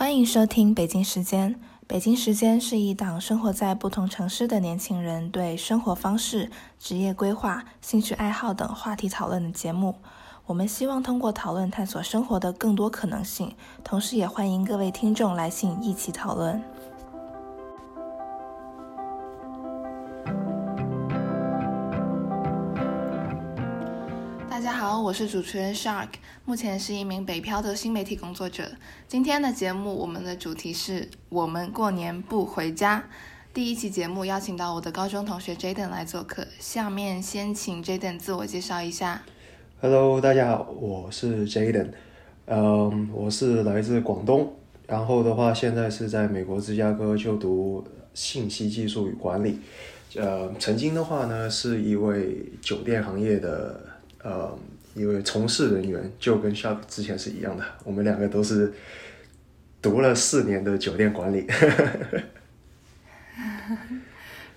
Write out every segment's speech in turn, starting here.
欢迎收听北京时间。北京时间是一档生活在不同城市的年轻人对生活方式、职业规划、兴趣爱好等话题讨论的节目。我们希望通过讨论探索生活的更多可能性，同时也欢迎各位听众来信一起讨论。我是主持人 Shark，目前是一名北漂的新媒体工作者。今天的节目，我们的主题是我们过年不回家。第一期节目邀请到我的高中同学 Jaden 来做客，下面先请 Jaden 自我介绍一下。Hello，大家好，我是 Jaden，嗯，我是来自广东，然后的话现在是在美国芝加哥就读信息技术与管理，呃，曾经的话呢是一位酒店行业的呃一位从事人员，就跟 Shark 之前是一样的，我们两个都是读了四年的酒店管理，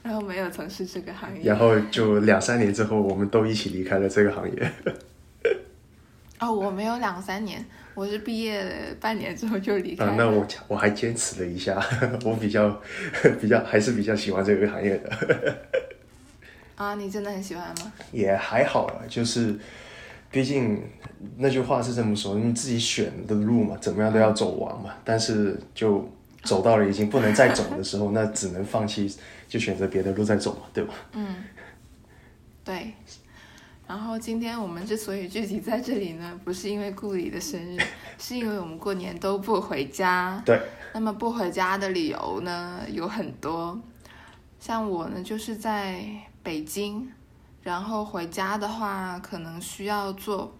然后没有从事这个行业，然后就两三年之后，我们都一起离开了这个行业。哦，我没有两三年，我是毕业半年之后就离开了。啊，那我我还坚持了一下，我比较比较还是比较喜欢这个行业的，啊，你真的很喜欢吗？也还好了，就是毕竟那句话是这么说，你自己选的路嘛，怎么样都要走完嘛。但是就走到了已经不能再走的时候，那只能放弃，就选择别的路再走嘛，对吧？嗯，对。然后今天我们之所以聚集在这里呢，不是因为顾里的生日，是因为我们过年都不回家。对。那么不回家的理由呢有很多，像我呢就是在北京，然后回家的话可能需要做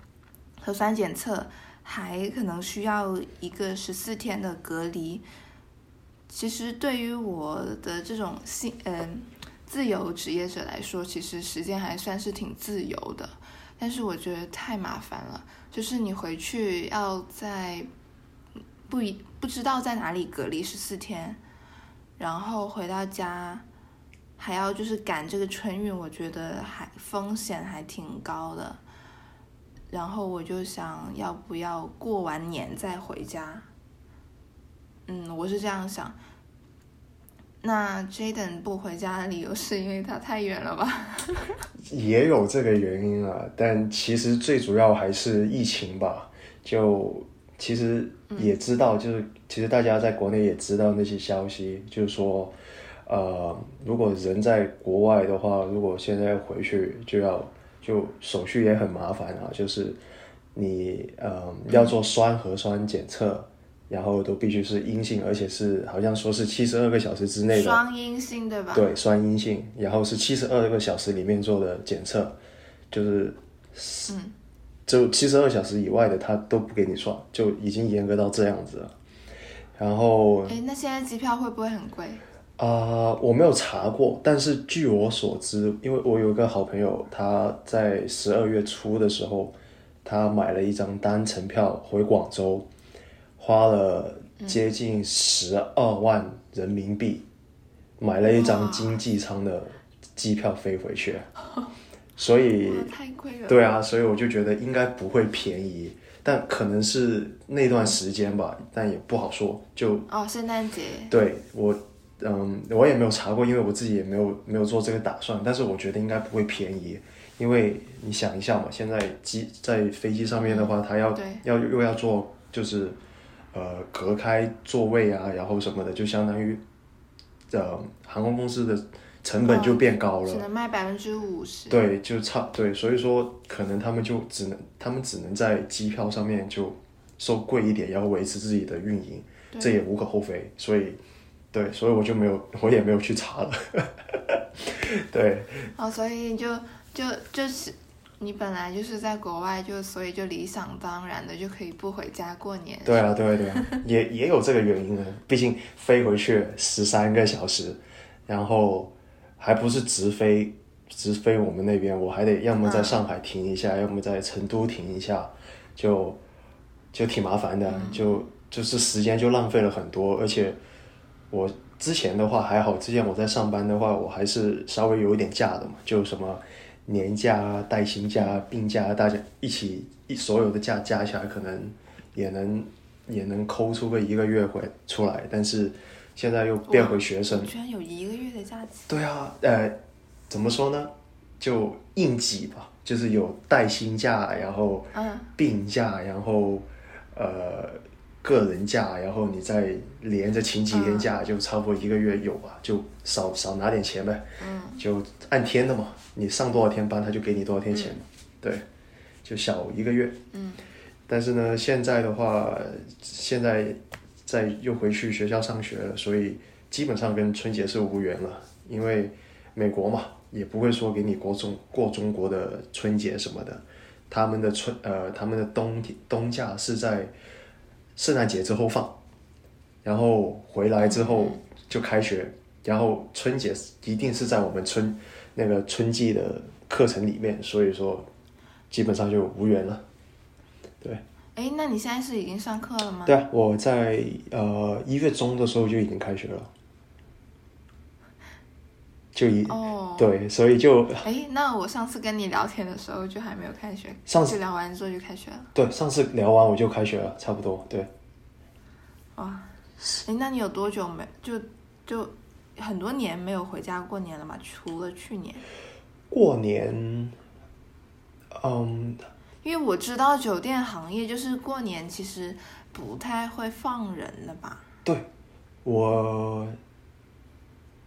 核酸检测，还可能需要一个十四天的隔离。其实对于我的这种性嗯。自由职业者来说，其实时间还算是挺自由的，但是我觉得太麻烦了。就是你回去要在不一不知道在哪里隔离十四天，然后回到家还要就是赶这个春运，我觉得还风险还挺高的。然后我就想要不要过完年再回家？嗯，我是这样想。那 Jaden 不回家的理由是因为他太远了吧？也有这个原因啊，但其实最主要还是疫情吧。就其实也知道，就是其实大家在国内也知道那些消息，就是说，呃，如果人在国外的话，如果现在回去就要就手续也很麻烦啊，就是你呃要做酸核酸检测。然后都必须是阴性，而且是好像说是七十二个小时之内的双阴性，对吧？对，双阴性，然后是七十二个小时里面做的检测，就是，嗯，就七十二小时以外的他都不给你算，就已经严格到这样子了。然后，哎，那现在机票会不会很贵？啊、呃，我没有查过，但是据我所知，因为我有一个好朋友，他在十二月初的时候，他买了一张单程票回广州。花了接近十二万人民币，嗯、买了一张经济舱的机票飞回去，所以太贵了。对啊，所以我就觉得应该不会便宜，但可能是那段时间吧，但也不好说。就哦，圣诞节。对我，嗯，我也没有查过，因为我自己也没有没有做这个打算，但是我觉得应该不会便宜，因为你想一下嘛，现在机在飞机上面的话，它要要又要做就是。呃，隔开座位啊，然后什么的，就相当于，呃，航空公司的成本就变高了，只能卖百分之五十。对，就差对，所以说可能他们就只能，他们只能在机票上面就收贵一点，然后维持自己的运营，这也无可厚非。所以，对，所以我就没有，我也没有去查了。对。哦，所以就就就是。你本来就是在国外，就所以就理想当然的就可以不回家过年。对啊，对啊对啊，也也有这个原因呢。毕竟飞回去十三个小时，然后还不是直飞，直飞我们那边，我还得要么在上海停一下，嗯、要么在成都停一下，就就挺麻烦的，嗯、就就是时间就浪费了很多。而且我之前的话还好，之前我在上班的话，我还是稍微有一点假的嘛，就什么。年假啊、带薪假、病假，大家一起一所有的假加起来，可能也能也能抠出个一个月回出来，但是现在又变回学生。居然有一个月的假期。对啊，呃，怎么说呢？就应急吧，就是有带薪假，然后嗯，病假，然后呃个人假，然后你再连着请几天假，就差不多一个月有吧，就少少拿点钱呗。嗯，就按天的嘛，你上多少天班，他就给你多少天钱嘛。对，就小一个月。嗯。但是呢，现在的话，现在在又回去学校上学了，所以基本上跟春节是无缘了，因为美国嘛，也不会说给你过中过中国的春节什么的，他们的春呃他们的冬冬假是在圣诞节之后放，然后回来之后就开学，然后春节一定是在我们春那个春季的课程里面，所以说基本上就无缘了。对，哎，那你现在是已经上课了吗？对啊，我在呃一月中的时候就已经开学了，就一、哦，对，所以就哎，那我上次跟你聊天的时候就还没有开学，上次聊完之后就开学了。对上次聊完我就开学了，差不多对。哇，哎，那你有多久没就就很多年没有回家过年了嘛？除了去年，过年，嗯，因为我知道酒店行业就是过年其实不太会放人的吧？对，我，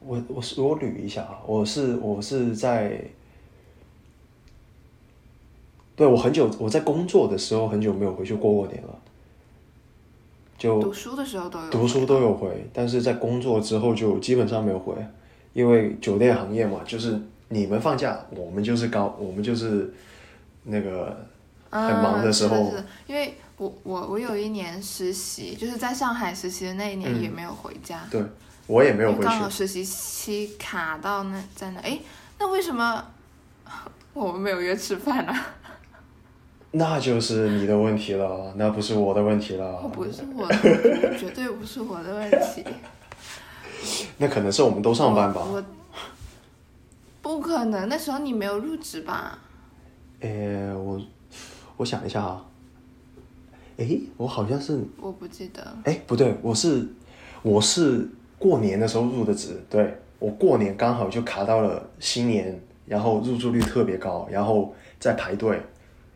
我我是我捋一下啊，我是我是在，对我很久我在工作的时候很久没有回去过过年了，就读书的时候都有。读书都有回，但是在工作之后就基本上没有回，因为酒店行业嘛，就是你们放假，我们就是高，我们就是那个很忙的时候因为我我我有一年实习，就是在上海实习的那一年嗯也没有回家，对我也没有回去刚，好实习期卡到那在那，哎，那为什么 我们没有约吃饭呢、那就是你的问题了，那不是我的问题了。哦，不是我的，绝对不是我的问题。那可能是我们都上班吧。我我不可能，那时候你没有入职吧？诶，我我想一下啊，诶，我好像是，我不记得。诶，不对，我是我是过年的时候入的职，对我过年刚好就卡到了新年，然后入住率特别高，然后在排队，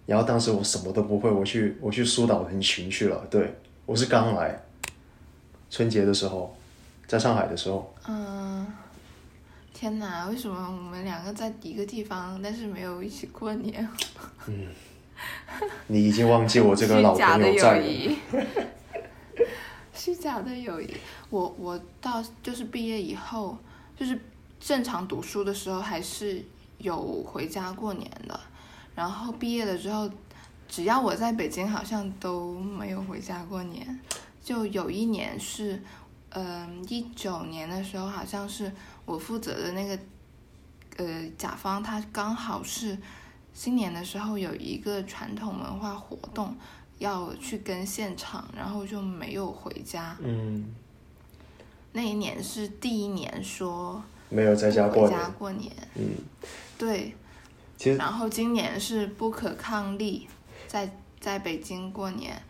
然后当时我什么都不会，我去我去疏导人群去了，对我是刚来，春节的时候，在上海的时候，嗯，天哪，为什么我们两个在一个地方，但是没有一起过年？嗯你已经忘记我这个老朋友在了。虚假的友谊。我我到就是毕业以后，就是正常读书的时候，还是有回家过年的。然后毕业了之后，只要我在北京，好像都没有回家过年。就有一年是，嗯、一九年的时候，好像是我负责的那个，呃，甲方他刚好是新年的时候有一个传统文化活动要去跟现场，然后就没有回家。嗯，那一年是第一年说没有在家过年。家过年，嗯，对。其实然后今年是不可抗力，在在北京过年。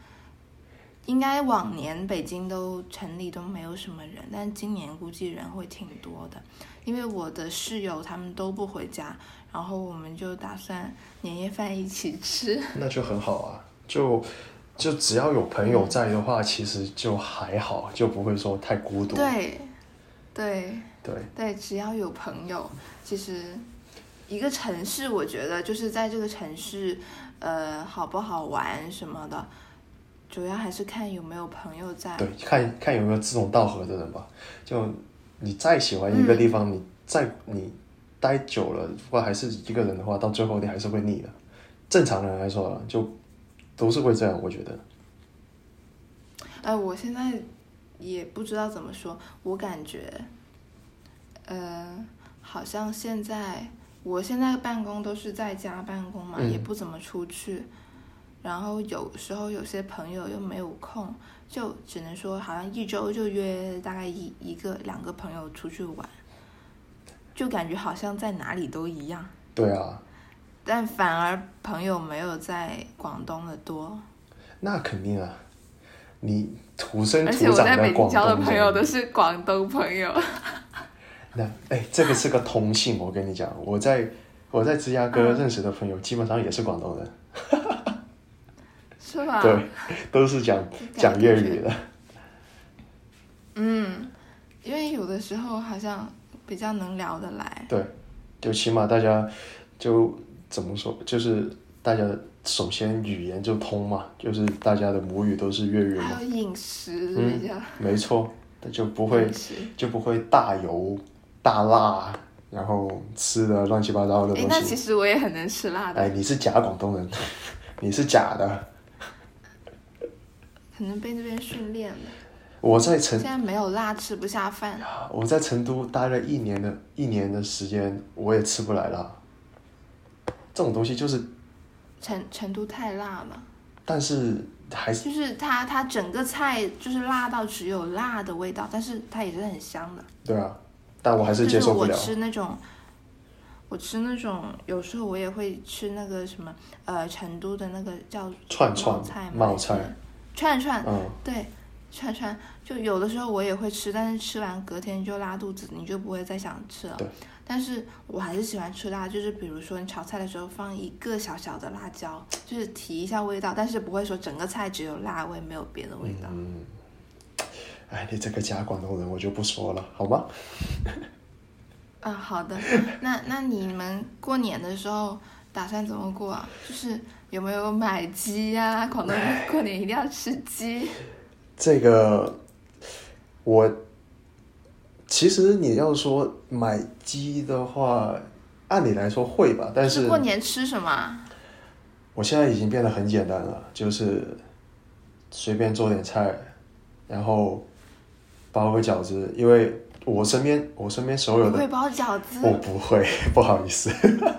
应该往年北京都城里都没有什么人，但今年估计人会挺多的，因为我的室友他们都不回家，然后我们就打算年夜饭一起吃。那就很好啊，就就只要有朋友在的话，其实就还好，就不会说太孤独。对，对，对对，只要有朋友，其实一个城市，我觉得就是在这个城市，呃，好不好玩什么的，主要还是看有没有朋友在。对，看看有没有志同道合的人吧。就你再喜欢一个地方，你再你待久了，如果还是一个人的话，到最后你还是会腻的。正常人来说啊，就都是会这样，我觉得。呃，我现在也不知道怎么说，我感觉，呃，好像现在我现在办公都是在家办公嘛，嗯。也不怎么出去，然后有时候有些朋友又没有空，就只能说好像一周就约大概一一个两个朋友出去玩，就感觉好像在哪里都一样，对啊，但反而朋友没有在广东的多。那肯定啊，你土生而且土长我在北京广交的，朋友都是广东朋友。那哎，这个是个通性，我跟你讲，我在我在芝加哥嗯认识的朋友基本上也是广东人，是吧？对，都是讲讲粤语的。嗯，因为有的时候好像比较能聊得来。对，就起码大家就怎么说，就是大家首先语言就通嘛，就是大家的母语都是粤语嘛还，有饮食嗯比较，没错，那就不会就不会大油大辣，然后吃的乱七八糟的东西，那其。实我也很能吃辣的，哎，你是假广东人，你是假的。可能被那边训练了。我在成现在没有辣吃不下饭，我在成都待了一年的一年的时间，我也吃不来辣。这种东西就是，成成都太辣了，但是还是就是它它整个菜就是辣到只有辣的味道，但是它也是很香的。对啊，但我还是就是我接受不了。吃那种，我吃那种，有时候我也会吃那个什么，呃，成都的那个叫串串冒菜吗冒菜，串串，嗯，对，串串，就有的时候我也会吃，但是吃完隔天就拉肚子，你就不会再想吃了对。但是我还是喜欢吃辣，就是比如说你炒菜的时候放一个小小的辣椒，就是提一下味道，但是不会说整个菜只有辣味，没有别的味道。嗯，哎，你这个假广东人我就不说了，好吗？啊，好的，那那你们过年的时候打算怎么过啊？就是有没有买鸡呀、广东人过年一定要吃鸡。这个我其实你要说买鸡的话，按理来说会吧，但是过年吃什么啊？我现在已经变得很简单了，就是随便做点菜，然后包个饺子，因为我身边我身边所有的会包饺子？我不会，不好意思，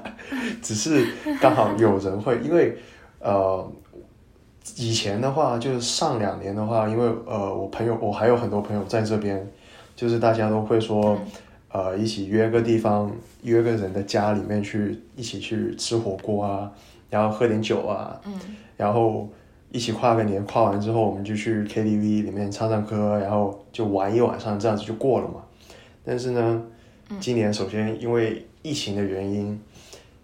只是刚好有人会，因为呃，以前的话就是上两年的话，因为呃，我朋友我还有很多朋友在这边，就是大家都会说，呃，一起约个地方，约个人的家里面去一起去吃火锅啊，然后喝点酒啊，嗯，然后一起跨个年，跨完之后我们就去 KTV 里面唱唱歌，然后就玩一晚上，这样子就过了嘛。但是呢，今年首先因为疫情的原因，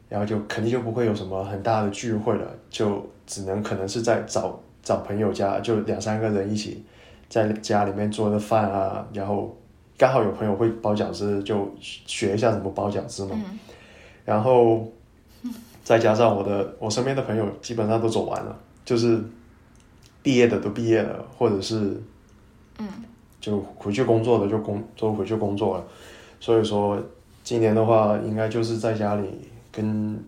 然后就肯定就不会有什么很大的聚会了，就只能可能是在找找朋友家，就两三个人一起在家里面做的饭啊，然后刚好有朋友会包饺子，就学一下怎么包饺子嘛。嗯。然后再加上我的我身边的朋友基本上都走完了，就是毕业的都毕业了，或者是嗯。就回去工作的就工都回去工作了，所以说今年的话应该就是在家里跟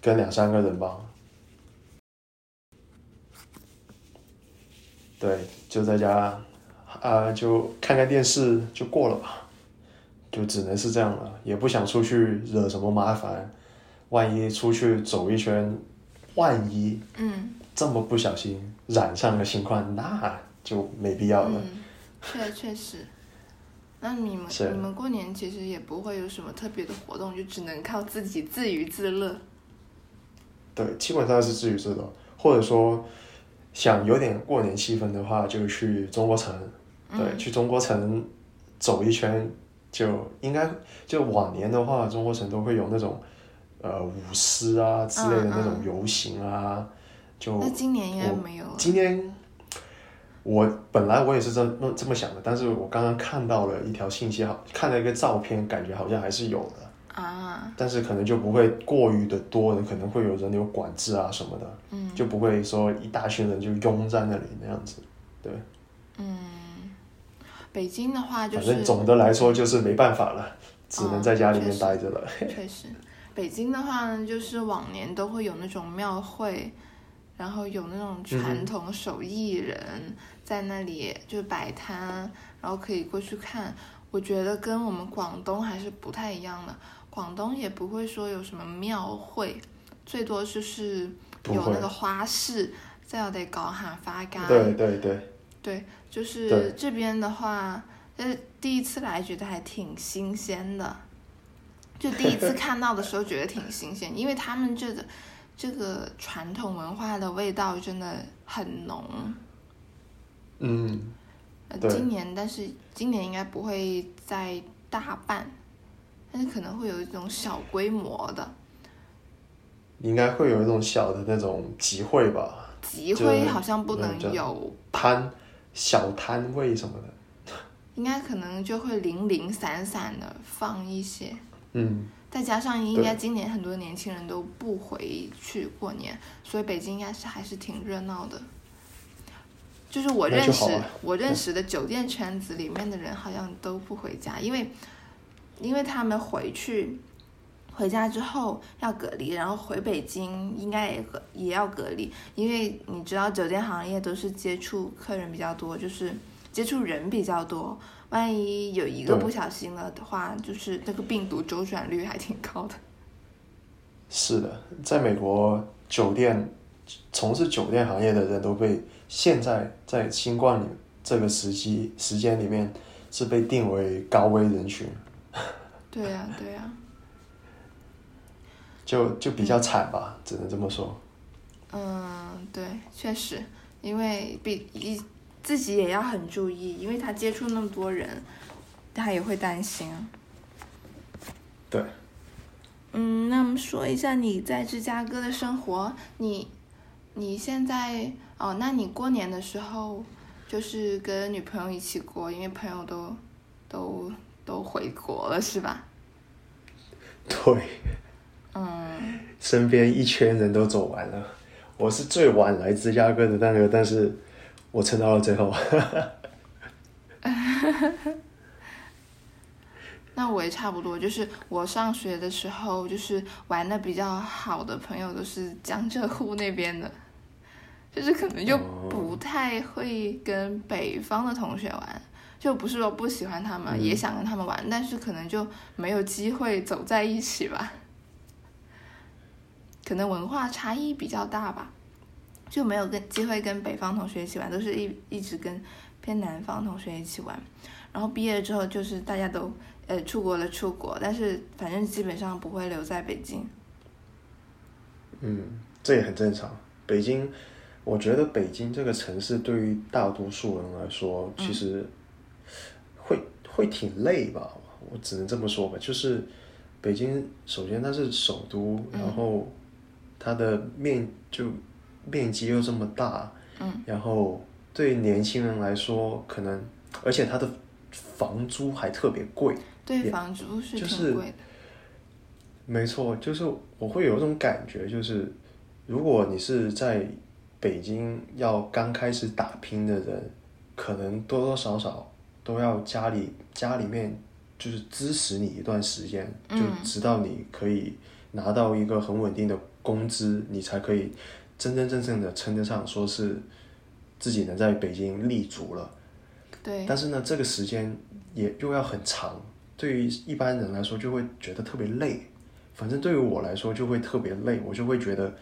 跟两三个人吧，对，就在家啊、就看看电视就过了吧，就只能是这样了，也不想出去惹什么麻烦，万一出去走一圈，万一嗯这么不小心染上了新冠，那就没必要了。嗯，确确实。那你们你们过年其实也不会有什么特别的活动，就只能靠自己自娱自乐。对，基本上是自娱自乐，或者说想有点过年气氛的话，就去中国城，对，去中国城走一圈，就应该就往年的话，中国城都会有那种呃舞狮啊之类的那种游行啊，就那今年应该没有了。今年我本来我也是这么这么想的，但是我刚刚看到了一条信息，好看了一个照片，感觉好像还是有的。啊，但是可能就不会过于的多人，可能会有人流管制啊什么的，嗯就不会说一大群人就拥在那里那样子。对，嗯，北京的话就是反正是总的来说就是没办法了，只能在家里面待着了。确实，北京的话呢，就是往年都会有那种庙会，然后有那种传统手艺人在那里就摆摊，然后可以过去看。我觉得跟我们广东还是不太一样的，广东也不会说有什么庙会，最多就是有那个花市，再有得搞下花街。对对对，对，就是这边的话，呃，第一次来觉得还挺新鲜的，就第一次看到的时候觉得挺新鲜，因为他们这个这个传统文化的味道真的很浓。嗯，呃，今年但是今年应该不会再大办，但是可能会有一种小规模的应该会有一种小的那种集会吧，集会，好像不能有，摊小摊位什么的。应该可能就会零零散散的放一些。嗯，再加上应该今年很多年轻人都不回去过年，所以北京应该是还是挺热闹的。就是我认识我认识的酒店圈子里面的人好像都不回家，因为因为他们回去回家之后要隔离，然后回北京应该也隔也要隔离，因为你知道酒店行业都是接触客人比较多，就是接触人比较多，万一有一个不小心了的话，就是那个病毒周转率还挺高的。是的，在美国酒店从事酒店行业的人都被现在在新冠里这个时期时间里面是被定为高危人群，对呀、对呀、就就比较惨吧，只能这么说。嗯，对，确实，因为比一自己也要很注意，因为他接触那么多人，他也会担心啊。对，嗯，那么说一下你在芝加哥的生活，你你现在哦，那你过年的时候就是跟女朋友一起过，因为朋友都都都回国了是吧？对，嗯，身边一圈人都走完了，我是最晚来芝加哥的那个，但是我撑到了最后。那我也差不多，就是我上学的时候，就是玩的比较好的朋友都是江浙沪那边的，就是可能就哦不太会跟北方的同学玩，就不是说不喜欢他们，嗯也想跟他们玩，但是可能就没有机会走在一起吧，可能文化差异比较大吧，就没有跟机会跟北方同学一起玩，都是一一直跟偏南方同学一起玩。然后毕业之后就是大家都呃出国了出国，但是反正基本上不会留在北京。嗯，这也很正常。北京，我觉得北京这个城市对于大多数人来说，其实会、会挺累吧，我只能这么说吧。就是北京，首先它是首都，然后它的面就面积又这么大，嗯，然后对年轻人来说，可能而且它的房租还特别贵，对，房租是就是挺贵的。没错，就是我会有一种感觉，就是如果你是在北京要刚开始打拼的人，可能多多少少都要家里家里面就是支持你一段时间，就嗯直到你可以拿到一个很稳定的工资，你才可以真真正正的称得上说是自己能在北京立足了。对，但是呢，这个时间也又要很长，对于一般人来说就会觉得特别累。反正对于我来说就会特别累，我就会觉得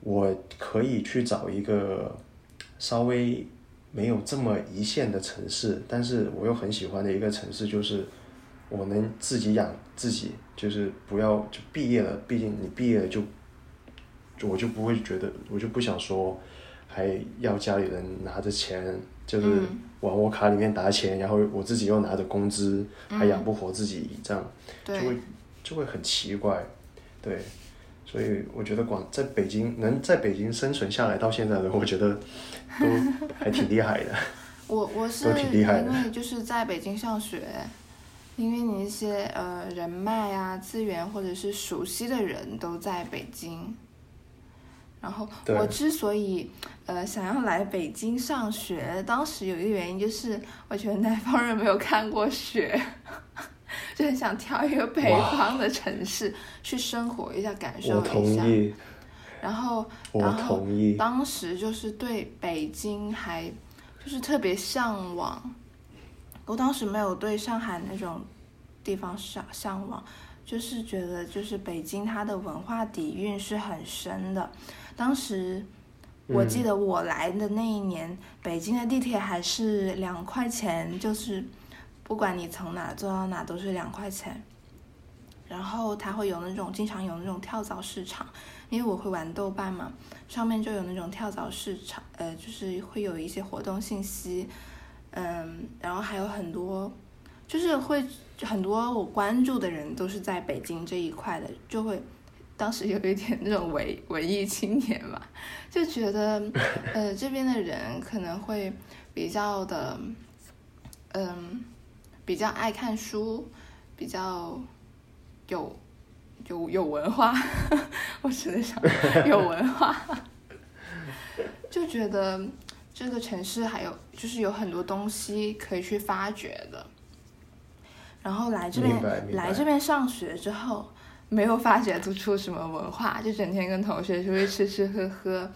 我可以去找一个稍微没有这么一线的城市，但是我又很喜欢的一个城市，就是我能自己养自己，就是不要就毕业了，毕竟你毕业了就，就我就不会觉得，我就不想说还要家里人拿着钱，就是嗯。往我卡里面打钱，然后我自己又拿着工资，还嗯养不活自己，这样就会就会很奇怪，对，所以我觉得广在北京能在北京生存下来到现在的，我觉得都还挺厉害的。我我是都挺厉害的因为就是在北京上学，因为你一些呃人脉啊、资源或者是熟悉的人都在北京。然后我之所以呃想要来北京上学，当时有一个原因就是我觉得南方人没有看过雪，就很想挑一个北方的城市去生活一下，感受我同一下。意，然后，我然后同意当时就是对北京还就是特别向往，我当时没有对上海那种地方向向往，就是觉得就是北京它的文化底蕴是很深的。当时我记得我来的那一年，北京的地铁还是两块钱，就是不管你从哪坐到哪都是两块钱。然后它会有那种经常有那种跳蚤市场，因为我会玩豆瓣嘛，上面就有那种跳蚤市场，呃，就是会有一些活动信息，嗯，然后还有很多，就是会很多我关注的人都是在北京这一块的，就会当时有一点那种文文艺青年嘛，就觉得呃这边的人可能会比较的，嗯，比较爱看书，比较有有有文化，我只能想有文化，就觉得这个城市还有就是有很多东西可以去发掘的。然后来这边来这边上学之后，没有发掘出出什么文化，就整天跟同学出去吃吃喝喝，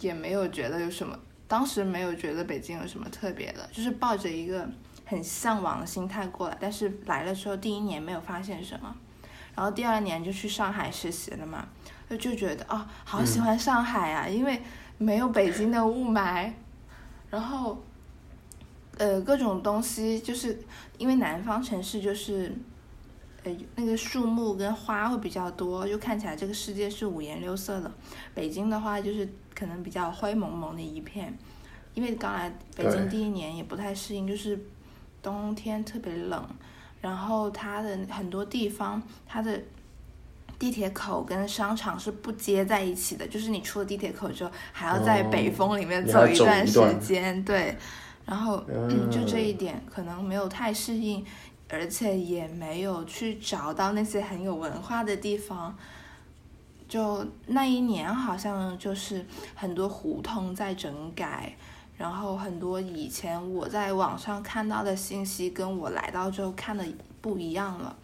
也没有觉得有什么，当时没有觉得北京有什么特别的，就是抱着一个很向往的心态过来，但是来了之后第一年没有发现什么，然后第二年就去上海实习了嘛，就就觉得啊、好喜欢上海啊，因为没有北京的雾霾，然后。呃，各种东西就是因为南方城市就是，呃，那个树木跟花会比较多，就看起来这个世界是五颜六色的。北京的话就是可能比较灰蒙蒙的一片，因为刚来北京第一年也不太适应，就是冬天特别冷，然后它的很多地方它的。地铁口跟商场是不接在一起的，就是你出了地铁口之后，还要在哦北风里面走走一段时间，对。然后，嗯，就这嗯一点可能没有太适应，而且也没有去找到那些很有文化的地方。就那一年，好像就是很多胡同在整改，然后很多以前我在网上看到的信息跟我来到之后看的不一样了，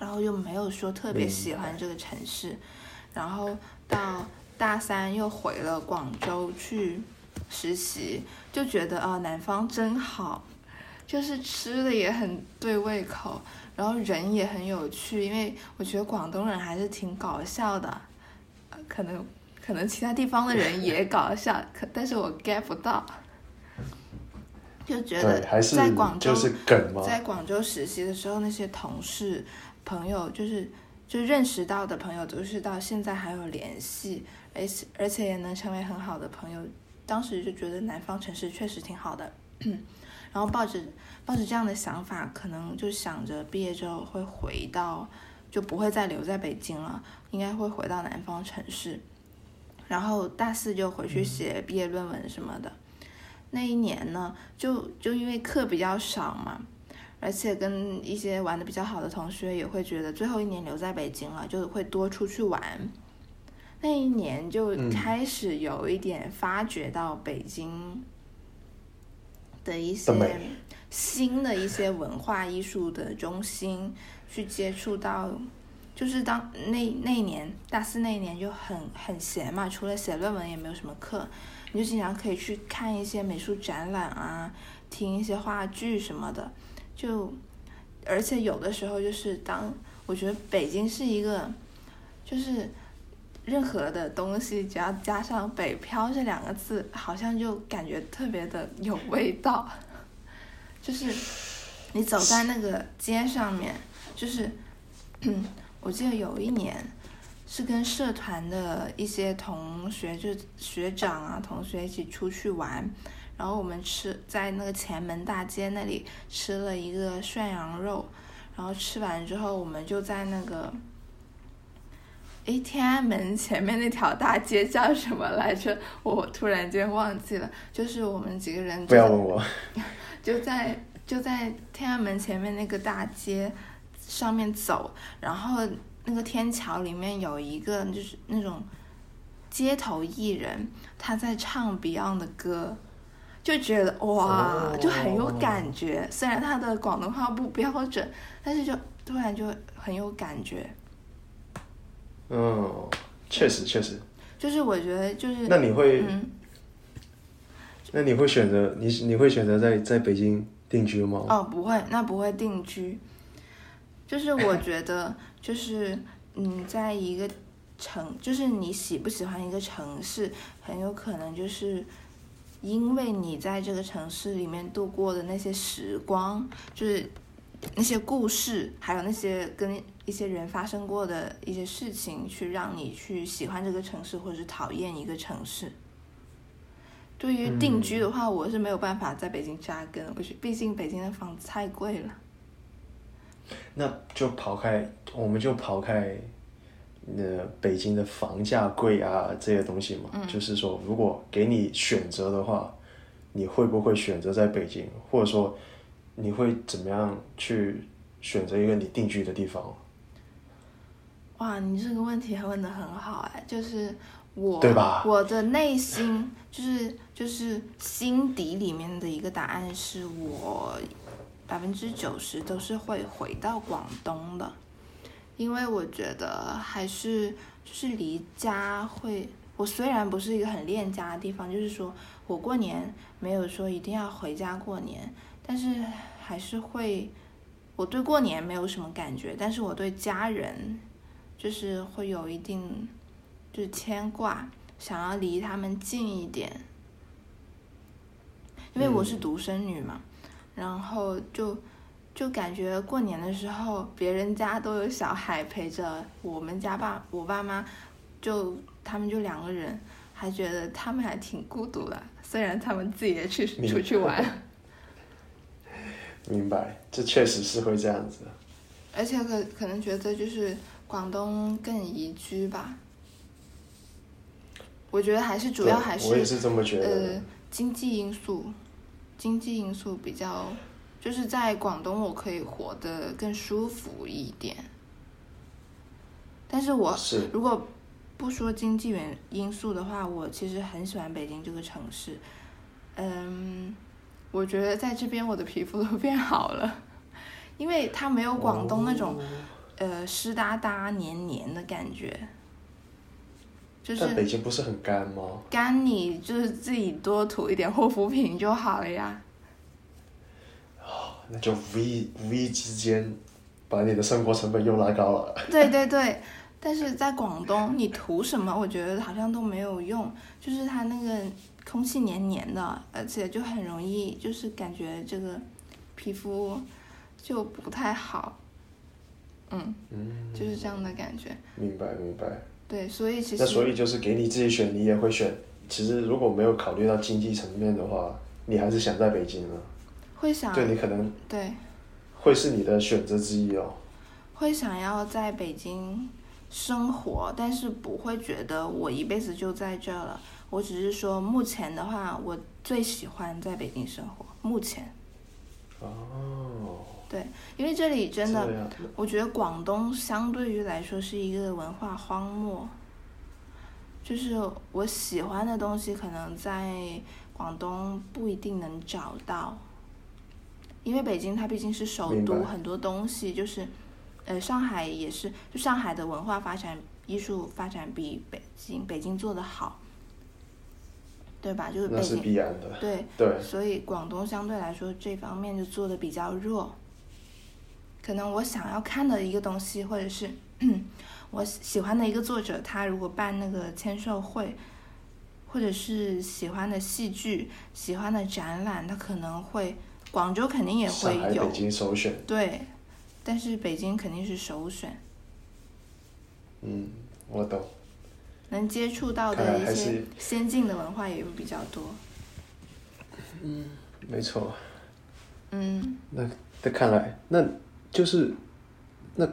然后又没有说特别喜欢这个城市，然后到大三又回了广州去实习，就觉得啊、南方真好，就是吃的也很对胃口，然后人也很有趣，因为我觉得广东人还是挺搞笑的，可能可能其他地方的人也 搞笑，可但是我 get 不到，就觉得，还是在广州就是梗嘛，在广州实习的时候，那些同事、朋友，就是就认识到的朋友，都是到现在还有联系，而且而且也能成为很好的朋友。当时就觉得南方城市确实挺好的，然后抱着抱着这样的想法，可能就想着毕业之后会回到，就不会再留在北京了，应该会回到南方城市。然后大四就回去写毕业论文什么的。那一年呢，就就因为课比较少嘛，而且跟一些玩的比较好的同学也会觉得最后一年留在北京了，就会多出去玩。那一年就嗯开始有一点发掘到北京的一些新的一些文化艺术的中心，去接触到，就是当那那一年大四那一年就很很闲嘛，除了写论文也没有什么课，你就经常可以去看一些美术展览啊，听一些话剧什么的，就而且有的时候就是当我觉得北京是一个，就是任何的东西只要加上“北漂”这两个字，好像就感觉特别的有味道，就是你走在那个街上面，就是，嗯，我记得有一年是跟社团的一些同学，就学长啊同学一起出去玩，然后我们吃在那个前门大街那里吃了一个涮羊肉，然后吃完之后我们就在那个。诶，天安门前面那条大街叫什么来着？我突然间忘记了。就是我们几个人不要问我，就在就在天安门前面那个大街上面走，然后那个天桥里面有一个就是那种街头艺人，他在唱 Beyond 的歌，就觉得哇，哦就很有感觉。虽然他的广东话不标准，但是就突然就很有感觉。嗯，确实确实。就是我觉得就是那你会，嗯那你会选择你你会选择在在北京定居吗？哦，不会，那不会定居。就是我觉得，就是你在一个城，就是你喜不喜欢一个城市，很有可能就是因为你在这个城市里面度过的那些时光，就是那些故事，还有那些跟一些人发生过的一些事情，去让你去喜欢这个城市，或者是讨厌一个城市。对于定居的话，我是没有办法在北京扎根，我是毕竟北京的房子太贵了。那就抛开，我们就抛开，那北京的房价贵啊这些东西嘛，就是说，如果给你选择的话，你会不会选择在北京，或者说，你会怎么样去选择一个你定居的地方？哇，你这个问题还问的很好哎，就是我，对吧？我的内心就是就是心底里面的一个答案是我。百分之九十都是会回到广东的，因为我觉得还是就是离家会。我虽然不是一个很恋家的地方，就是说我过年没有说一定要回家过年，但是还是会。我对过年没有什么感觉，但是我对家人就是会有一定就是牵挂，想要离他们近一点，因为我是独生女嘛。然后就就感觉过年的时候，别人家都有小孩陪着，我们家爸我爸妈就他们就两个人，还觉得他们还挺孤独的。虽然他们自己也去出去玩。明白，这确实是会这样子。而且可可能觉得就是广东更宜居吧。我觉得还是主要还是我也是这么觉得。呃，经济因素。经济因素比较，就是在广东我可以活得更舒服一点，但是我如果不说经济原因素的话，我其实很喜欢北京这个城市。嗯，我觉得在这边我的皮肤都变好了，因为它没有广东那种呃湿哒哒黏黏的感觉。但北京不是很干吗？干，你就是自己多涂一点护肤品就好了呀。哦，那就无意无意之间把你的生活成本又拉高了。对对对，但是在广东，你涂什么，我觉得好像都没有用，就是它那个空气黏黏的，而且就很容易，就是感觉这个皮肤就不太好。嗯，就是这样的感觉。明白明白。对，所以其实那所以就是给你自己选，你也会选。其实如果没有考虑到经济层面的话，你还是想在北京呢。会想。对你可能。对。会是你的选择之一哦。会想要在北京生活，但是不会觉得我一辈子就在这了。我只是说，目前的话，我最喜欢在北京生活。目前。哦。对，因为这里真的，我觉得广东相对于来说是一个文化荒漠，就是我喜欢的东西可能在广东不一定能找到，因为北京它毕竟是首都，很多东西就是，呃，上海也是，就上海的文化发展、艺术发展比北京北京做的好，对吧？就是北京对对，所以广东相对来说这方面就做的比较弱。可能我想要看的一个东西，或者是 我喜欢的一个作者，他如果办那个签售会，或者是喜欢的戏剧、喜欢的展览，他可能会广州肯定也会有。北京首选。对，但是北京肯定是首选。嗯，我懂。能接触到的一些先进的文化也会比较多。嗯，没错。嗯。那那看来那。就是，那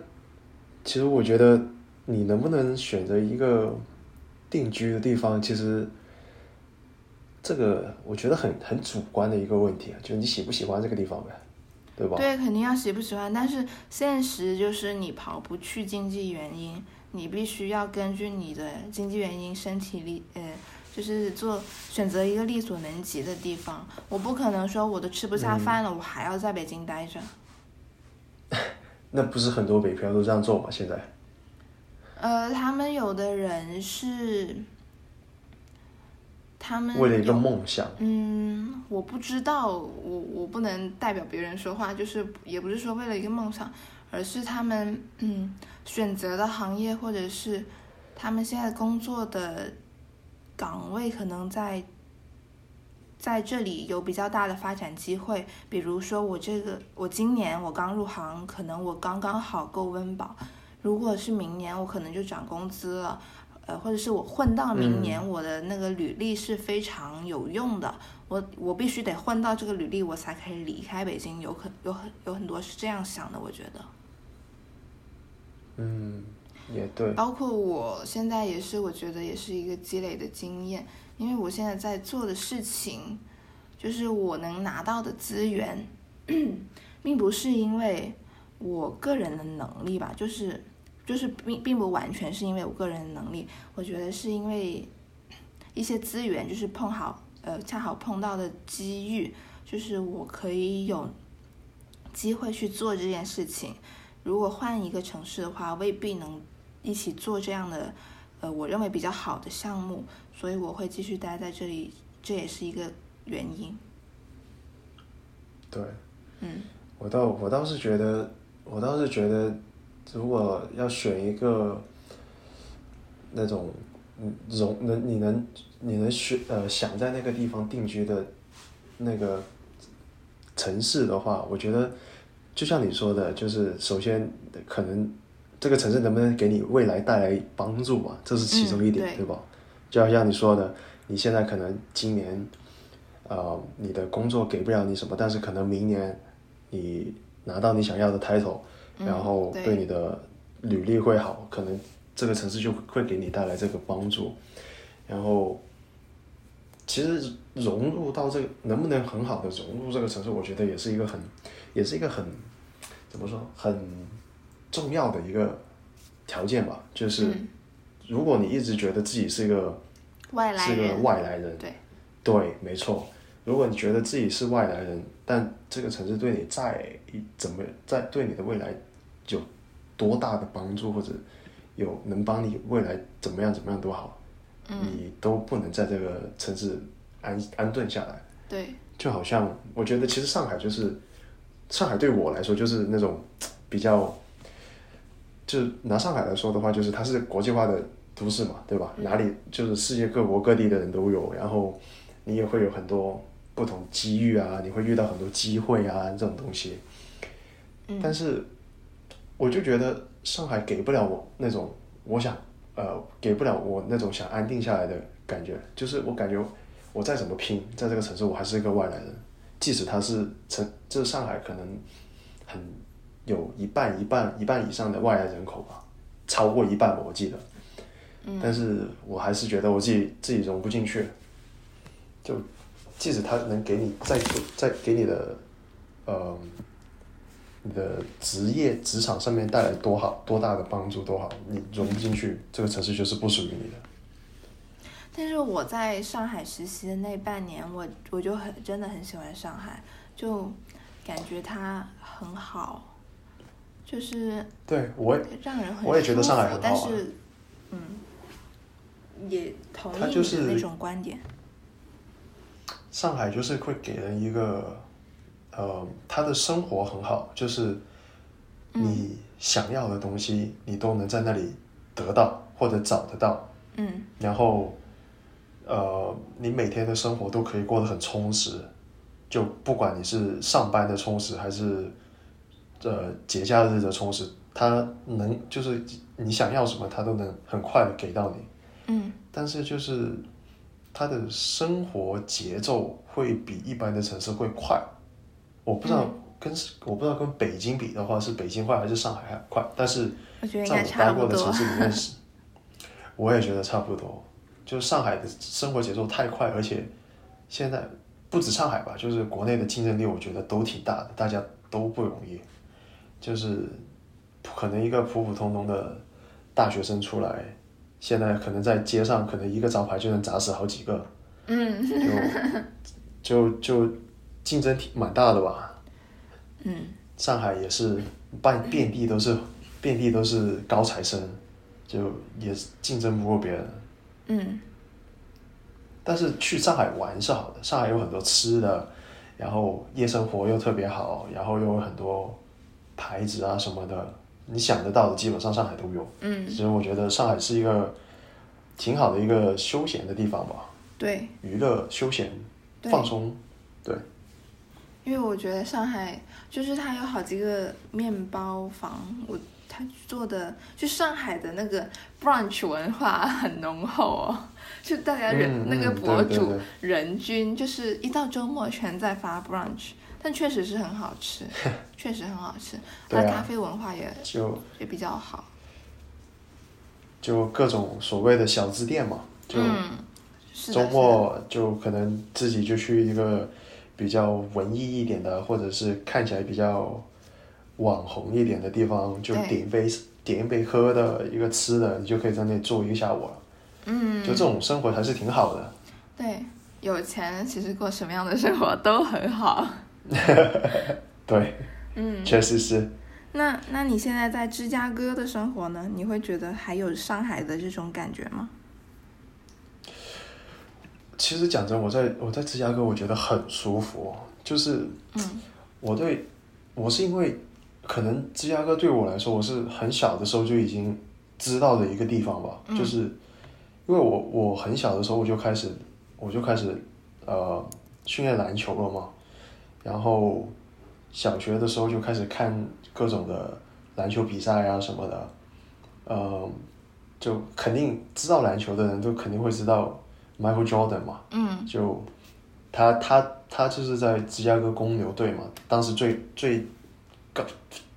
其实我觉得你能不能选择一个定居的地方，其实这个我觉得很很主观的一个问题啊，就你喜不喜欢这个地方呗，对吧？对，肯定要喜不喜欢，但是现实就是你跑不去经济原因，你必须要根据你的经济原因、身体力呃，就是做选择一个力所能及的地方。我不可能说我都吃不下饭了，我还要在北京待着。那不是很多北漂都这样做吗？现在？呃，他们有的人是，他们为了一个梦想。嗯，我不知道，我我不能代表别人说话，就是也不是说为了一个梦想，而是他们嗯选择的行业或者是他们现在工作的岗位可能在在这里有比较大的发展机会，比如说我这个我今年我刚入行，可能我刚刚好够温饱，如果是明年我可能就涨工资了。呃，或者是我混到明年，我的那个履历是非常有用的。我我必须得混到这个履历，我才可以离开北京。有可有很有很多是这样想的，我觉得。嗯，也对。包括我现在也是，我觉得也是一个积累的经验，因为我现在在做的事情，就是我能拿到的资源，并不是因为我个人的能力吧，就是。就是并并不完全是因为我个人的能力，我觉得是因为一些资源，就是碰好，呃，恰好碰到的机遇，就是我可以有机会去做这件事情。如果换一个城市的话，未必能一起做这样的，呃，我认为比较好的项目，所以我会继续待在这里，这也是一个原因。对，嗯，我倒我倒是觉得，我倒是觉得。如果要选一个那种嗯容能你能你能选呃想在那个地方定居的那个城市的话，我觉得就像你说的，就是首先可能这个城市能不能给你未来带来帮助嘛，这是其中一点，对吧？就好像你说的，你现在可能今年呃你的工作给不了你什么，但是可能明年你拿到你想要的 title。然后对你的履历会好，可能这个城市就会给你带来这个帮助。然后，其实融入到这个能不能很好的融入这个城市，我觉得也是一个很，也是一个很怎么说很重要的一个条件吧。就是如果你一直觉得自己是一个外来人，是个外来人，对，对，没错。如果你觉得自己是外来人，但这个城市对你再怎么在对你的未来有多大的帮助，或者有能帮你未来怎么样怎么样都好，你都不能在这个城市安安顿下来。对，就好像我觉得其实上海就是上海对我来说就是那种比较，就拿上海来说的话，就是它是国际化的都市嘛，对吧？哪里就是世界各国各地的人都有，然后你也会有很多。不同机遇啊，你会遇到很多机会啊，这种东西。但是，我就觉得上海给不了我那种我想，呃，给不了我那种想安定下来的感觉。就是我感觉我再怎么拼，在这个城市我还是一个外来人。即使他是城，这上海可能很有一半一半一半以上的外来人口吧，超过一半吧，我记得。但是我还是觉得我自己自己融不进去，就。即使他能给你再再给你的，呃，你的职业职场上面带来多好多大的帮助多好，你融不进去，这个城市就是不属于你的。但是我在上海实习的那半年，我我就很真的很喜欢上海，就感觉它很好，就是对我让人很我也觉得上海很好，但是嗯，也同意你的那种观点。上海就是会给人一个，呃，他的生活很好，就是你想要的东西，你都能在那里得到或者找得到。嗯。然后，呃，你每天的生活都可以过得很充实，就不管你是上班的充实还是，呃，节假日的充实，他能就是你想要什么，他都能很快的给到你。嗯。但是就是。他的生活节奏会比一般的城市会快，我不知道跟我不知道跟北京比的话是北京快还是上海还快，但是在我待过的城市里面是，我也觉得差不多。就是上海的生活节奏太快，而且现在不止上海吧，就是国内的竞争力我觉得都挺大的，大家都不容易。就是可能一个普普通通的大学生出来。现在可能在街上，可能一个招牌就能砸死好几个，嗯，就就就竞争挺蛮大的吧，嗯，上海也是半遍地都是遍地都是高材生，就也竞争不过别人，嗯，但是去上海玩是好的，上海有很多吃的，然后夜生活又特别好，然后又有很多牌子啊什么的。你想得到的，基本上上海都有。嗯，其实我觉得上海是一个挺好的一个休闲的地方吧。对。娱乐休闲放松。对因为我觉得上海就是它有好几个面包房，我它做的就上海的那个 brunch 文化很浓厚哦，就大家人、嗯那个嗯博主人均就是一到周末全在发 brunch，但确实是很好吃，确实很好吃，对啊咖啡文化也就也比较好，就各种所谓的小资店嘛，就周末就可能自己就去一个比较文艺一点的，或者是看起来比较网红一点的地方，就点一杯点一杯喝的一个吃的，你就可以在那里坐一个下午了。嗯，就这种生活还是挺好的。对，有钱其实过什么样的生活都很好，对，嗯。确实是。那那你现在在芝加哥的生活呢？你会觉得还有上海的这种感觉吗？其实讲真，我在我在芝加哥，我觉得很舒服。就是嗯我对我是因为可能芝加哥对我来说，我是很小的时候就已经知道的一个地方吧。嗯就是因为我我很小的时候我就开始我就开始呃训练篮球了嘛，然后小学的时候就开始看各种的篮球比赛啊什么的，呃，就肯定知道篮球的人都肯定会知道 Michael Jordan 嘛。嗯就他他他就是在芝加哥公牛队嘛，当时最最高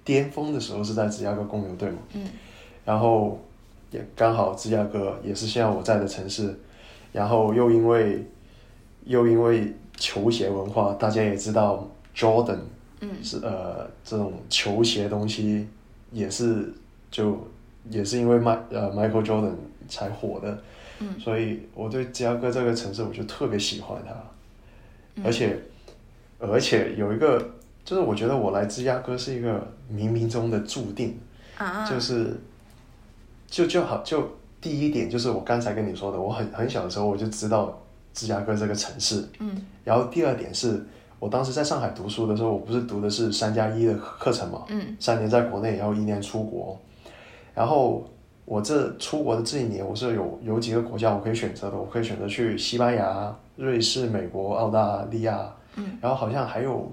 巅峰的时候是在芝加哥公牛队嘛，嗯然后也刚好芝加哥也是现在我在的城市，然后又因为又因为球鞋文化，大家也知道 Jordan 嗯。是呃这种球鞋东西也是就也是因为迈呃 Michael Jordan 才火的，嗯。所以我对芝加哥这个城市我就特别喜欢它，嗯。而且而且有一个就是我觉得我来芝加哥是一个冥冥中的注定，啊，就是就就好就第一点就是我刚才跟你说的，我很很小的时候我就知道芝加哥这个城市，嗯。然后第二点是我当时在上海读书的时候，我不是读的是三加一的课程嘛，嗯。三年在国内，然后一年出国，然后我这出国的这一年，我是有有几个国家我可以选择的，我可以选择去西班牙、瑞士、美国、澳大利亚，嗯，然后好像还有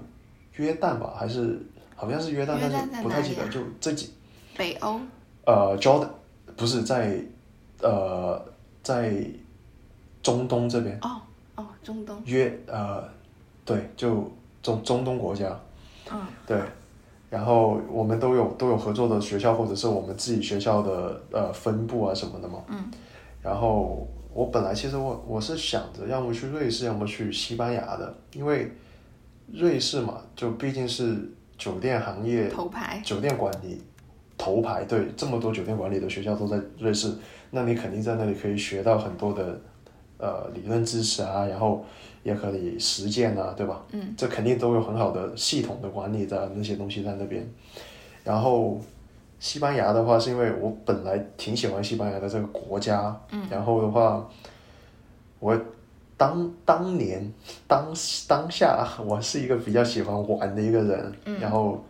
约旦吧，还是好像是约旦，约旦但是不太记得，就这几北欧。呃，Jordan 不是在呃在中东这边。哦哦，中东。约呃对，就中中东国家，嗯。对，然后我们都有都有合作的学校，或者是我们自己学校的呃分部啊什么的嘛。嗯。然后我本来其实我我是想着要么去瑞士，要么去西班牙的，因为瑞士嘛，就毕竟是酒店行业头牌。酒店管理头牌，对，这么多酒店管理的学校都在瑞士，那你肯定在那里可以学到很多的呃理论知识啊，然后也可以实践啊，对吧？嗯，这肯定都有很好的系统的管理的那些东西在那边。然后西班牙的话，是因为我本来挺喜欢西班牙的这个国家，嗯，然后的话，我当当年当当下我是一个比较喜欢玩的一个人，嗯然后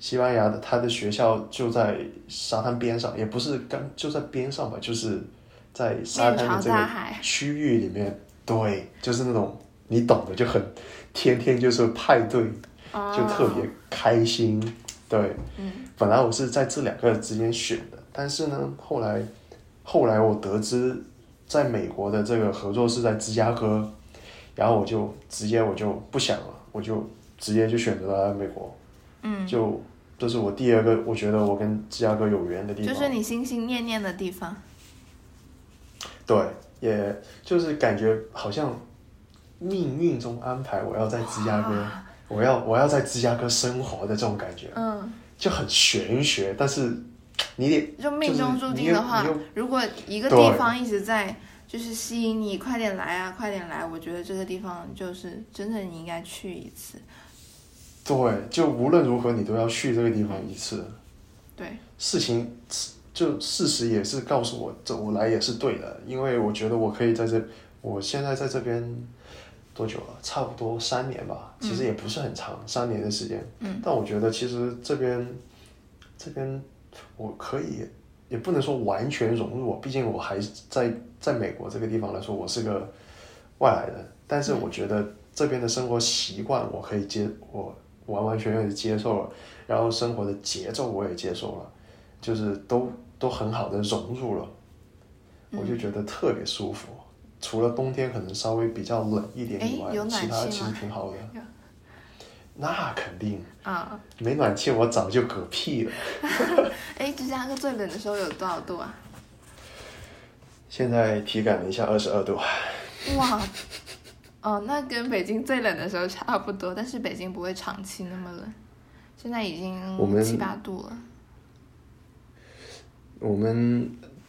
西班牙的他的学校就在沙滩边上，也不是刚就在边上吧，就是在沙滩的这个，区域里面，对，就是那种你懂的，就很天天就是派对，就特别开心。对，嗯本来我是在这两个之间选的，但是呢，后来后来我得知在美国的这个合作是在芝加哥，然后我就直接我就不想了，我就直接就选择了美国，嗯，就这是我第二个我觉得我跟芝加哥有缘的地方。就是你心心念念的地方。对，也就是感觉好像命运中安排我要在芝加哥，我要我要在芝加哥生活的这种感觉，嗯，就很玄学。但是你得就命中注定的话如果一个地方一直在就是吸引你，快点来啊，快点来，我觉得这个地方就是真的你应该去一次。对，就无论如何你都要去这个地方一次。对，事情就事实也是告诉我，这我来也是对的，因为我觉得我可以在这，我现在在这边多久了？差不多三年吧，其实也不是很长，三年的时间。嗯。但我觉得其实这边这边我可以，也不能说完全融入，毕竟我还是在在美国这个地方来说，我是个外来人，但是我觉得这边的生活习惯我可以接，我完完全全的接受了，然后生活的节奏我也接受了，就是都都很好的融入了，我就觉得特别舒服。除了冬天可能稍微比较冷一点以外，其他其实挺好的。那肯定啊，没暖气我早就嗝屁了。哎，芝加哥最冷的时候有多少度啊？现在体感了一下，二十二度。哇，哦，那跟北京最冷的时候差不多，但是北京不会长期那么冷。现在已经七八度了。我们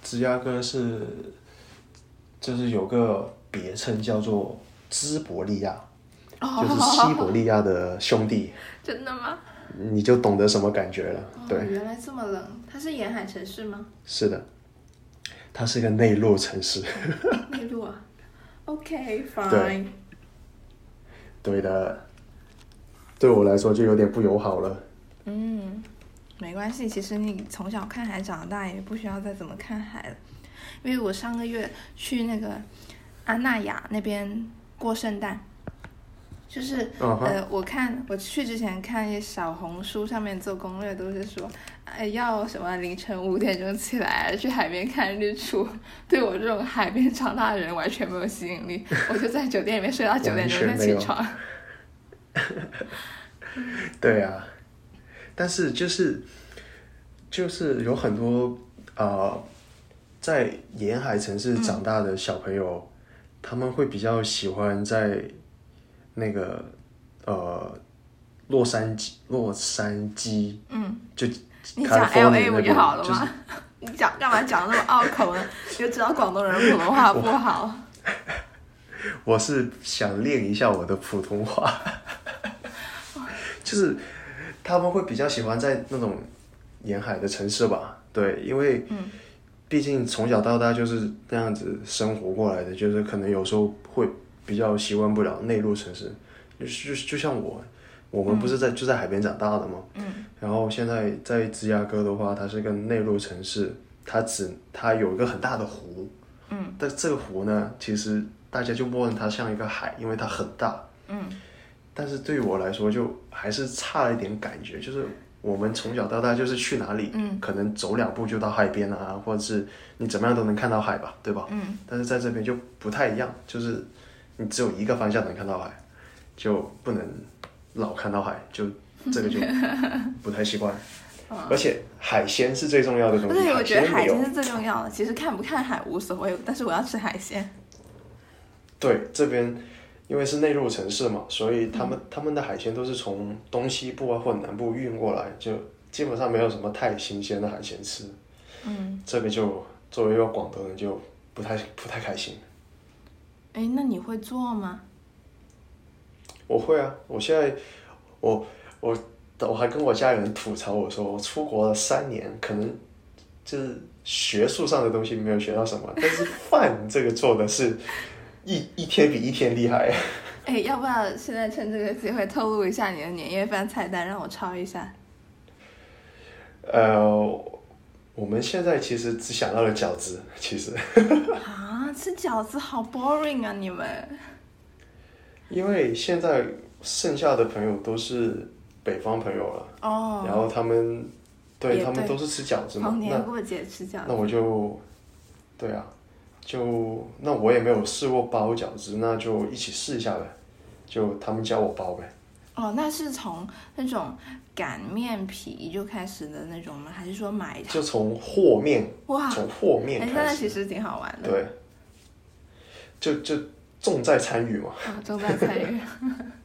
芝加哥是，就是有个别称叫做芝伯利亚，就是西伯利亚的兄弟。真的吗？你就懂得什么感觉了。对，原来这么冷。它是沿海城市吗？是的，它是一个内陆城市。内陆啊？OK，fine。对的，对我来说就有点不友好了。嗯，没关系，其实你从小看海长大，也不需要再怎么看海了。因为我上个月去那个安纳亚那边过圣诞。就是呃，我看我去之前看一小红书上面做攻略，都是说，哎，要什么凌晨五点钟起来去海边看日出。对我这种海边长大的人完全没有吸引力，我就在酒店里面睡到九点钟再起床。对啊，但是就是就是有很多啊，在沿海城市长大的小朋友，他们会比较喜欢在。那个呃，洛杉矶，洛杉矶，嗯，就你讲 L A 不就好了吗？你讲干嘛讲那么拗口呢？就知道广东人普通话不好。我 是想练一下我的普通话，就是他们会比较喜欢在那种沿海的城市吧？对，因为毕竟从小到大就是那样子生活过来的，就是可能有时候会。比较习惯不了内陆城市，就就就像我，我们不是在就在海边长大的吗？嗯。然后现在在芝加哥的话，它是个内陆城市，它只它有一个很大的湖。嗯。但这个湖呢，其实大家就默认它像一个海，因为它很大。嗯。但是对于我来说，就还是差了一点感觉，就是我们从小到大就是去哪里，可能走两步就到海边啊，或者是你怎么样都能看到海吧，对吧？嗯。但是在这边就不太一样，就是。你只有一个方向能看到海，就不能老看到海，就这个就 不太习惯。而且海鲜是最重要的东西。对，我觉得海鲜是最重要的。其实看不看海无所谓，但是我要吃海鲜。对，这边因为是内陆城市嘛，所以他们他们的海鲜都是从东西部啊或者南部运过来，就基本上没有什么太新鲜的海鲜吃。嗯。这个就作为一个广东人就不太不太开心。哎，那你会做吗？我会啊！我现在，我我我还跟我家里人吐槽，我说我出国了三年，可能就是学术上的东西没有学到什么，但是饭这个做的是一一天比一天厉害。哎，要不要现在趁这个机会透露一下你的年夜饭菜单，让我抄一下？呃。我们现在其实只想到了饺子，其实。啊，吃饺子好 boring 啊！你们。因为现在剩下的朋友都是北方朋友了。哦。然后他们，对他们都是吃饺子嘛。逢年过节吃饺子。那我就，对啊，就那我也没有试过包饺子，那就一起试一下呗，就他们教我包呗。哦，那是从那种。擀面皮就开始的那种吗？还是说买？就从和面哇，从和面开始。那其实挺好玩的。对，就就重在参与嘛。啊，重在参与。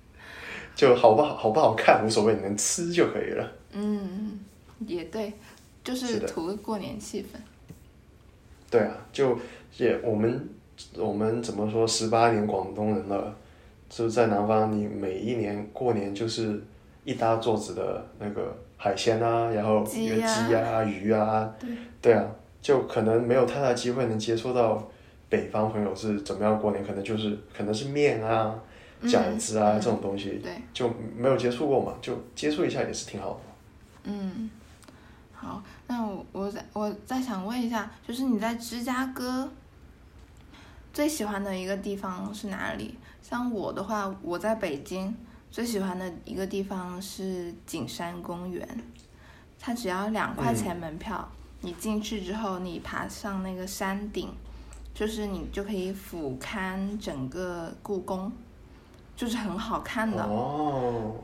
就好不好，好不好看无所谓，能吃就可以了。嗯，也对，就是图个过年气氛。对啊，就也我们我们怎么说？十八年广东人了，就在南方，你每一年过年就是。一大桌子的那个海鲜啊，然后鸡啊、鱼啊，对啊，就可能没有太大机会能接触到北方朋友是怎么样过年，可能就是可能是面啊、饺子啊这种东西，就没有接触过嘛，就接触一下也是挺好的。嗯，好，那我我再我再想问一下，就是你在芝加哥，最喜欢的一个地方是哪里？像我的话，我在北京最喜欢的一个地方是景山公园，它只要两块钱门票，你进去之后，你爬上那个山顶，就是你就可以俯瞰整个故宫，就是很好看的。哦，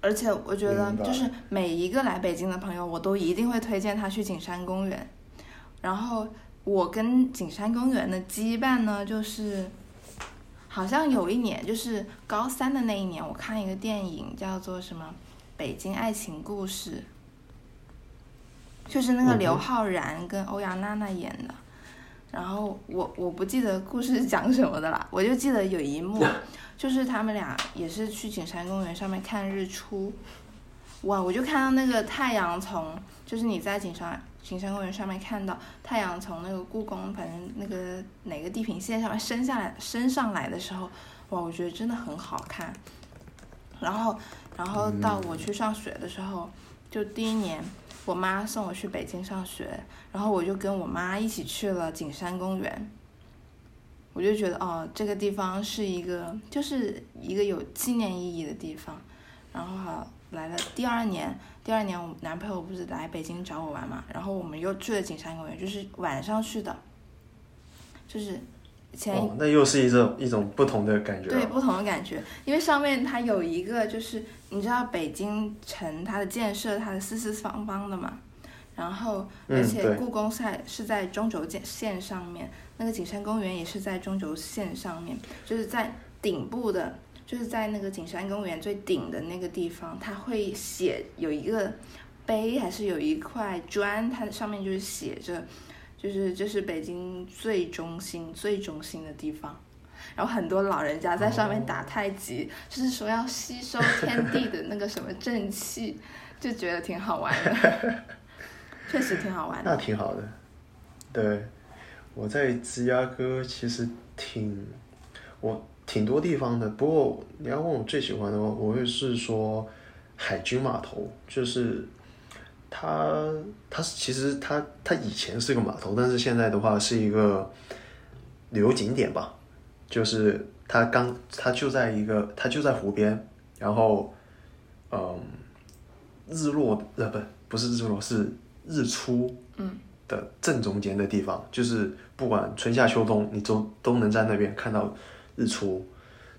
而且我觉得就是每一个来北京的朋友，我都一定会推荐他去景山公园。然后我跟景山公园的羁绊呢，就是好像有一年，就是高三的那一年，我看一个电影叫做什么《北京爱情故事》，就是那个刘昊然跟欧阳娜娜演的。然后我我不记得故事是讲什么的啦，我就记得有一幕，就是他们俩也是去景山公园上面看日出，哇！我就看到那个太阳从，就是你在景山景山公园上面看到太阳从那个故宫，反正那个哪个地平线上面升下来升上来的时候，哇！我觉得真的很好看。然后，然后到我去上学的时候，就第一年，我妈送我去北京上学，然后我就跟我妈一起去了景山公园。我就觉得哦，这个地方是一个，就是一个有纪念意义的地方。然后好来了第二年，第二年我男朋友不是来北京找我玩嘛，然后我们又去了景山公园，就是晚上去的，就是前哦，那又是一种一种不同的感觉了。对不同的感觉，因为上面它有一个就是你知道北京城它的建设它的四四方方的嘛，然后而且故宫在是在中轴线线上面，那个景山公园也是在中轴线上面，就是在顶部的，就是在那个景山公园最顶的那个地方，它会写有一个碑还是有一块砖，它上面就是写着。就是这是北京最中心、最中心的地方，然后很多老人家在上面打太极，就是说要吸收天地的那个什么正气，就觉得挺好玩的，确实挺好玩的那。挺好的。对，我在芝加哥其实挺我挺多地方的，不过你要问我最喜欢的话，我会是说海军码头，就是它它是其实它它以前是个码头，但是现在的话是一个旅游景点吧，就是它刚它就在一个它就在湖边，然后嗯日落呃不不是日落是日出嗯。的正中间的地方，就是不管春夏秋冬，你都都能在那边看到日出，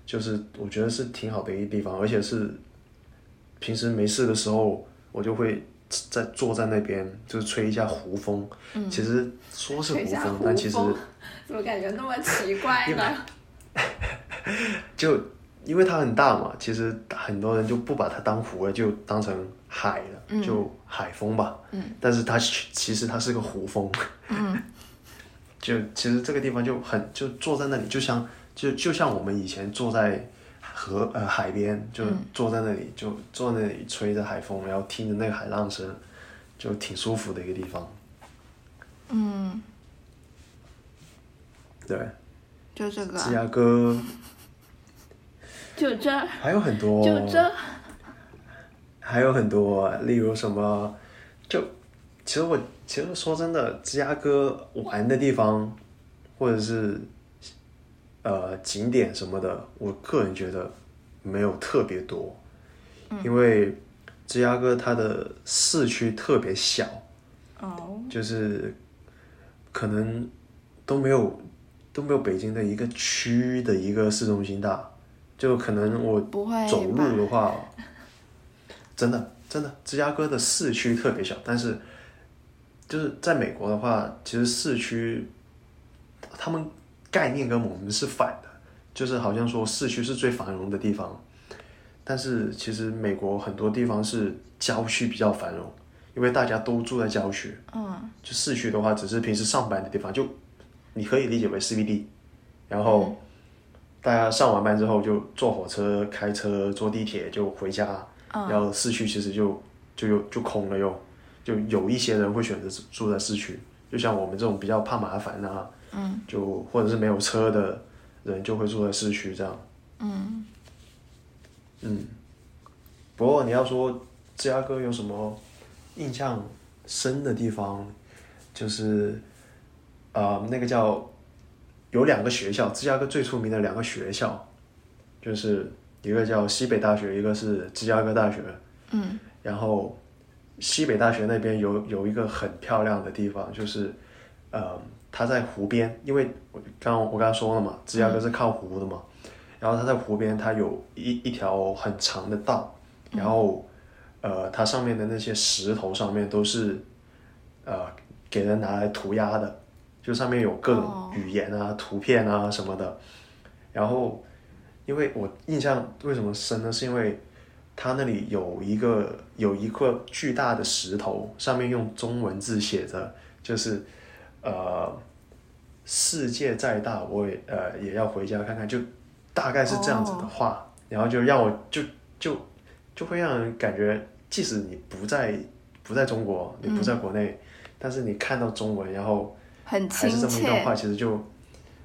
就是我觉得是挺好的一个地方，而且是平时没事的时候，我就会在坐在那边，就是吹一下湖风。嗯，其实说是湖风但其实怎么感觉那么奇怪呢？就因为它很大嘛，其实很多人就不把它当湖了，就当成海了，嗯就海风吧。嗯。但是它其其实它是个湖风。嗯。就其实这个地方就很就坐在那里，就像就就像我们以前坐在河呃海边，就嗯。坐在那里，就坐在那里吹着海风，然后听着那个海浪声，就挺舒服的一个地方。嗯，对，就这个啊，芝加哥。就这，还有很多，就这，还有很多，例如什么，就其实我其实说真的，芝加哥玩的地方，或者是呃景点什么的，我个人觉得没有特别多，因为芝加哥它的市区特别小，哦，就是可能都没有都没有北京的一个区的一个市中心大，就可能我走路的话，真的真的，芝加哥的市区特别小，但是就是在美国的话，其实市区他们概念跟我们是反的，就是好像说市区是最繁荣的地方，但是其实美国很多地方是郊区比较繁荣，因为大家都住在郊区。嗯。就市区的话，只是平时上班的地方，就你可以理解为 CBD，然后大家上完班之后就坐火车、开车、坐地铁就回家，嗯。然后市区其实就就又就空了又，就有一些人会选择住在市区，就像我们这种比较怕麻烦啊，嗯。就或者是没有车的人就会住在市区这样，嗯，嗯，不过你要说芝加哥有什么印象深的地方，就是呃那个叫有两个学校，芝加哥最出名的两个学校，就是一个叫西北大学，一个是芝加哥大学。嗯，然后西北大学那边有有一个很漂亮的地方，就是呃，它在湖边，因为我刚刚我刚刚说了嘛，芝加哥是靠湖的嘛，然后他在湖边，他有一一条很长的道，然后呃，它上面的那些石头上面都是呃给人拿来涂鸦的，就上面有各种语言啊、图片啊什么的。然后，因为我印象为什么深呢？是因为它那里有一个有一块巨大的石头，上面用中文字写着，就是呃，世界再大，我也呃也要回家看看，就大概是这样子的话，然后就让我就就就会让人感觉，即使你不在不在中国，你不在国内，但是你看到中文，然后很还是。这么一段话，其实就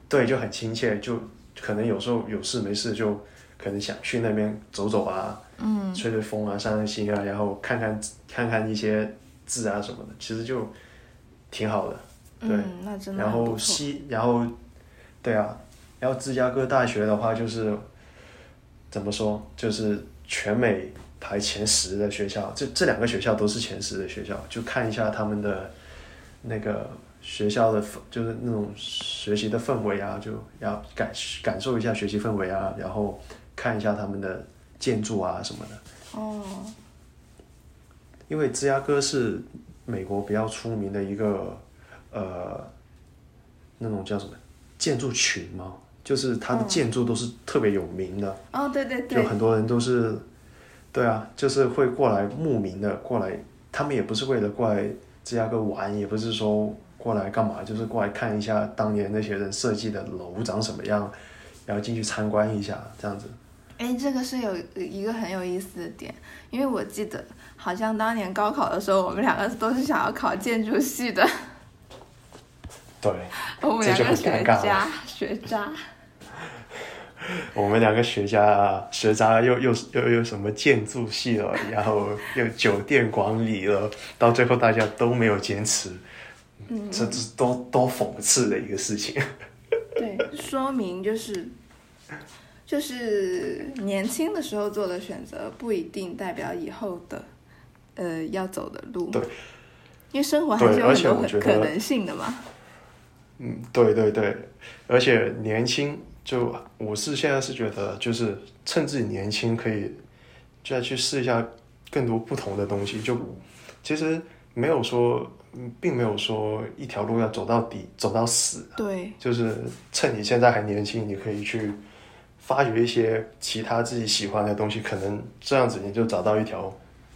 对就很亲切，就可能有时候有事没事就可能想去那边走走啊，嗯，吹吹风啊，散散心啊，然后看看看看一些字啊什么的，其实就挺好的。对，嗯，那真的然后。西，然后对啊，然后芝加哥大学的话就是怎么说，就是全美排前十的学校，这这两个学校都是前十的学校，就看一下他们的那个学校的氛，就是那种学习的氛围啊，就要感感受一下学习氛围啊，然后看一下他们的建筑啊什么的。哦，因为芝加哥是美国比较出名的一个呃那种叫什么建筑群吗，就是它的建筑都是特别有名的，哦，对对就对，很多人都是，对啊，就是会过来慕名的过来，他们也不是为了过来芝加哥玩，也不是说过来干嘛，就是过来看一下当年那些人设计的楼长什么样，然后进去参观一下这样子。哎，这个是有一个很有意思的点，因为我记得好像当年高考的时候，我们两个都是想要考建筑系的，对，我们这就两个学很尴尬了渣学渣。我们两个学家学渣又又又又什么建筑系了，然后又酒店管理了，到最后大家都没有坚持，嗯这这是多多讽刺的一个事情。对，说明就是就是年轻的时候做的选择，不一定代表以后的呃要走的路。对，因为生活还是有很多可能性的嘛。嗯，对对对，而且年轻，就我是现在是觉得，就是趁自己年轻，可以再去试一下更多不同的东西。就其实没有说，嗯并没有说一条路要走到底，走到死。对，就是趁你现在还年轻，你可以去发掘一些其他自己喜欢的东西，可能这样子你就找到一条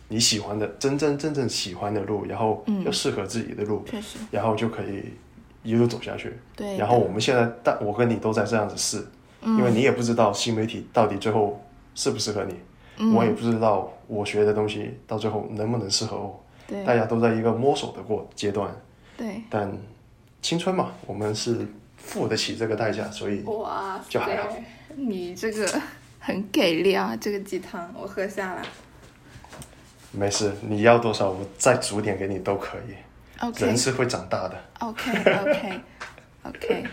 你喜欢的、真真正正喜欢的路，然后嗯又适合自己的路，然后就可以一路走下去。对。然后我们现在，但我跟你都在这样子试，嗯因为你也不知道新媒体到底最后适不适合你，嗯我也不知道我学的东西到最后能不能适合我，对大家都在一个摸索的过阶段。对，但青春嘛，我们是付得起这个代价，所以哇就还好，你这个很给力啊！这个鸡汤我喝下了。没事。你要多少，我再煮点给你都可以。OK 人是会长大的。OK OK OK，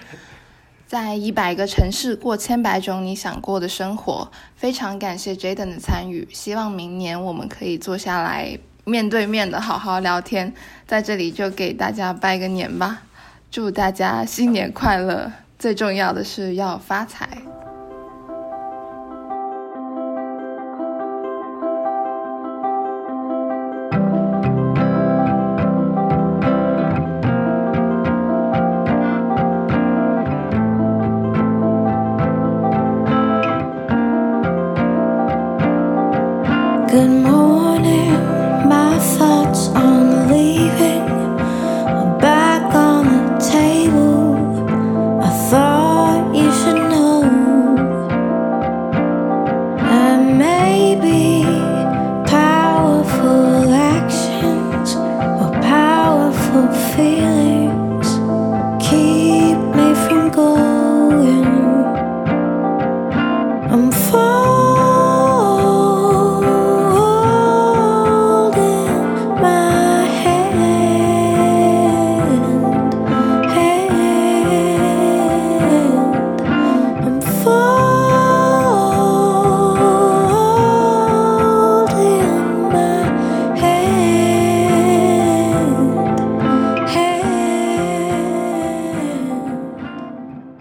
在一百个城市过千百种你想过的生活，非常感谢 Jaden 的参与，希望明年我们可以坐下来面对面的好好聊天。在这里就给大家拜个年吧，祝大家新年快乐，最重要的是要发财。